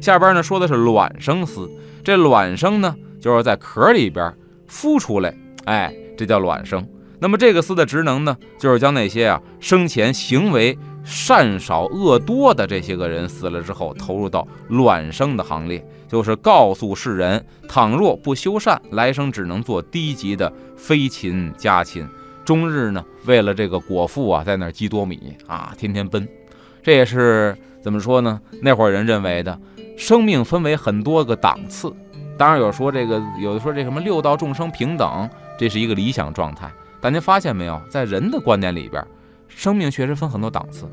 下边呢说的是卵生丝，这卵生呢就是在壳里边孵出来，哎，这叫卵生。那么这个丝的职能呢，就是将那些啊生前行为善少恶多的这些个人死了之后，投入到卵生的行列，就是告诉世人，倘若不修善，来生只能做低级的飞禽家禽，终日呢为了这个果腹啊，在那儿积多米啊，天天奔。这也是怎么说呢？那会儿人认为的。生命分为很多个档次，当然有说这个，有的说这什么六道众生平等，这是一个理想状态。但您发现没有，在人的观念里边，生命确实分很多档次。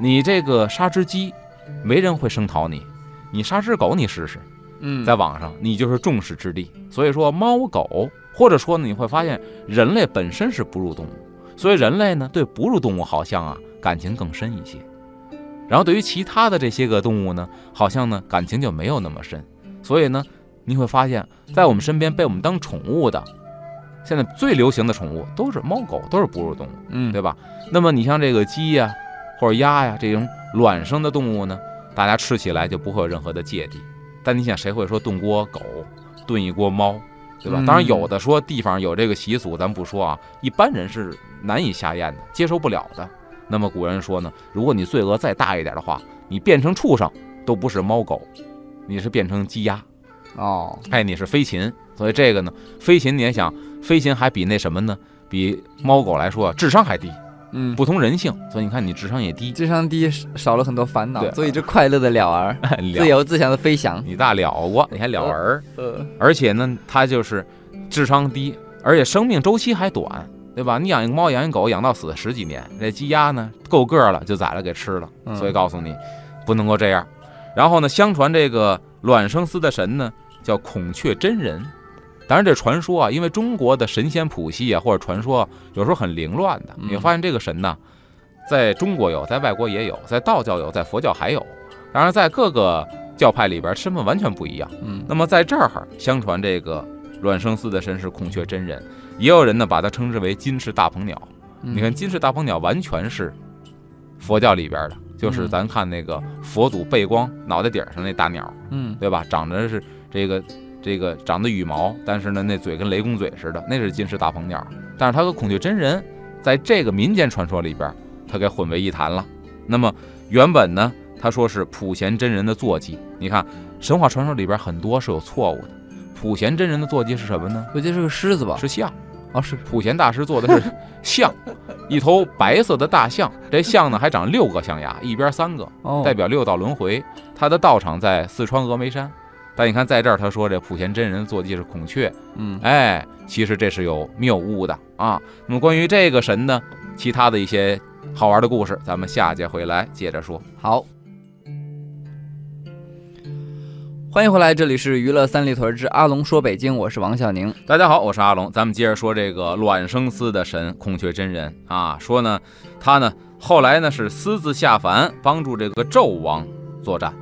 你这个杀只鸡，没人会声讨你；你杀只狗，你试试。嗯，在网上，你就是众矢之的。所以说，猫狗，或者说呢，你会发现人类本身是哺乳动物，所以人类呢对哺乳动物好像啊感情更深一些。然后对于其他的这些个动物呢，好像呢感情就没有那么深，所以呢，你会发现在我们身边被我们当宠物的，现在最流行的宠物都是猫狗，都是哺乳动物，嗯，对吧？那么你像这个鸡呀，或者鸭呀这种卵生的动物呢，大家吃起来就不会有任何的芥蒂。但你想，谁会说炖锅狗，炖一锅猫，对吧？当然有的说地方有这个习俗，咱不说啊，一般人是难以下咽的，接受不了的。那么古人说呢，如果你罪恶再大一点的话，你变成畜生都不是猫狗，你是变成鸡鸭，哦，哎，你是飞禽。所以这个呢，飞禽你也想，飞禽还比那什么呢？比猫狗来说智商还低，嗯，不通人性。所以你看你智商也低，智商低少了很多烦恼，对所以就快乐的鸟儿，自由自翔的飞翔。你大了过，你还了儿，呃，而且呢，它就是智商低，而且生命周期还短。对吧？你养一个猫，养一狗，养到死十几年。这鸡鸭呢，够个儿了就宰了给吃了。所以告诉你，不能够这样。然后呢，相传这个卵生司的神呢，叫孔雀真人。当然，这传说啊，因为中国的神仙谱系啊，或者传说有时候很凌乱的。你发现这个神呢，在中国有，在外国也有，在道教有，在佛教还有。当然，在各个教派里边，身份完全不一样。嗯，那么在这儿，相传这个卵生司的神是孔雀真人。也有人呢把它称之为金翅大鹏鸟。你看金翅大鹏鸟完全是佛教里边的，就是咱看那个佛祖背光脑袋顶上那大鸟，嗯，对吧？长得是这个这个长的羽毛，但是呢那嘴跟雷公嘴似的，那是金翅大鹏鸟。但是它和孔雀真人在这个民间传说里边，它给混为一谈了。那么原本呢，他说是普贤真人的坐骑。你看神话传说里边很多是有错误的。普贤真人的坐骑是什么呢？我记得是个狮子吧？是象。哦，是 普贤大师做的是象，一头白色的大象。这象呢还长六个象牙，一边三个，代表六道轮回。他的道场在四川峨眉山。但你看在这儿，他说这普贤真人坐骑是孔雀。嗯，哎，其实这是有谬误的啊。那么关于这个神呢，其他的一些好玩的故事，咱们下节回来接着说。好。欢迎回来，这里是娱乐三里屯之阿龙说北京，我是王小宁。大家好，我是阿龙，咱们接着说这个卵生司的神孔雀真人啊，说呢，他呢后来呢是私自下凡，帮助这个纣王作战，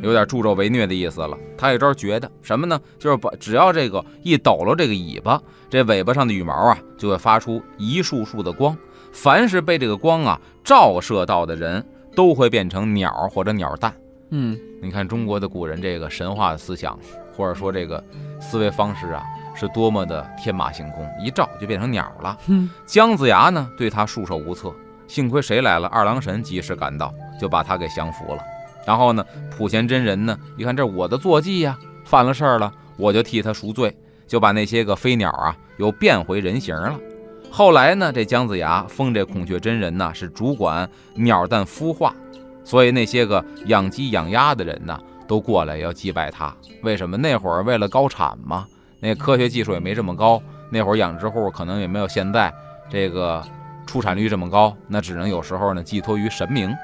有点助纣为虐的意思了。他有招绝的，什么呢？就是把只要这个一抖搂这个尾巴，这尾巴上的羽毛啊就会发出一束束的光，凡是被这个光啊照射到的人，都会变成鸟或者鸟蛋。嗯，你看中国的古人这个神话的思想，或者说这个思维方式啊，是多么的天马行空，一照就变成鸟了。嗯姜子牙呢，对他束手无策，幸亏谁来了？二郎神及时赶到，就把他给降服了。然后呢，普贤真人呢一看这我的坐骑呀，犯了事儿了，我就替他赎罪，就把那些个飞鸟啊又变回人形了。后来呢，这姜子牙封这孔雀真人呢是主管鸟蛋孵化，所以那些个养鸡养鸭的人呢都过来要祭拜他。为什么？那会儿为了高产嘛，那科学技术也没这么高，那会儿养殖户可能也没有现在这个出产率这么高，那只能有时候呢寄托于神明。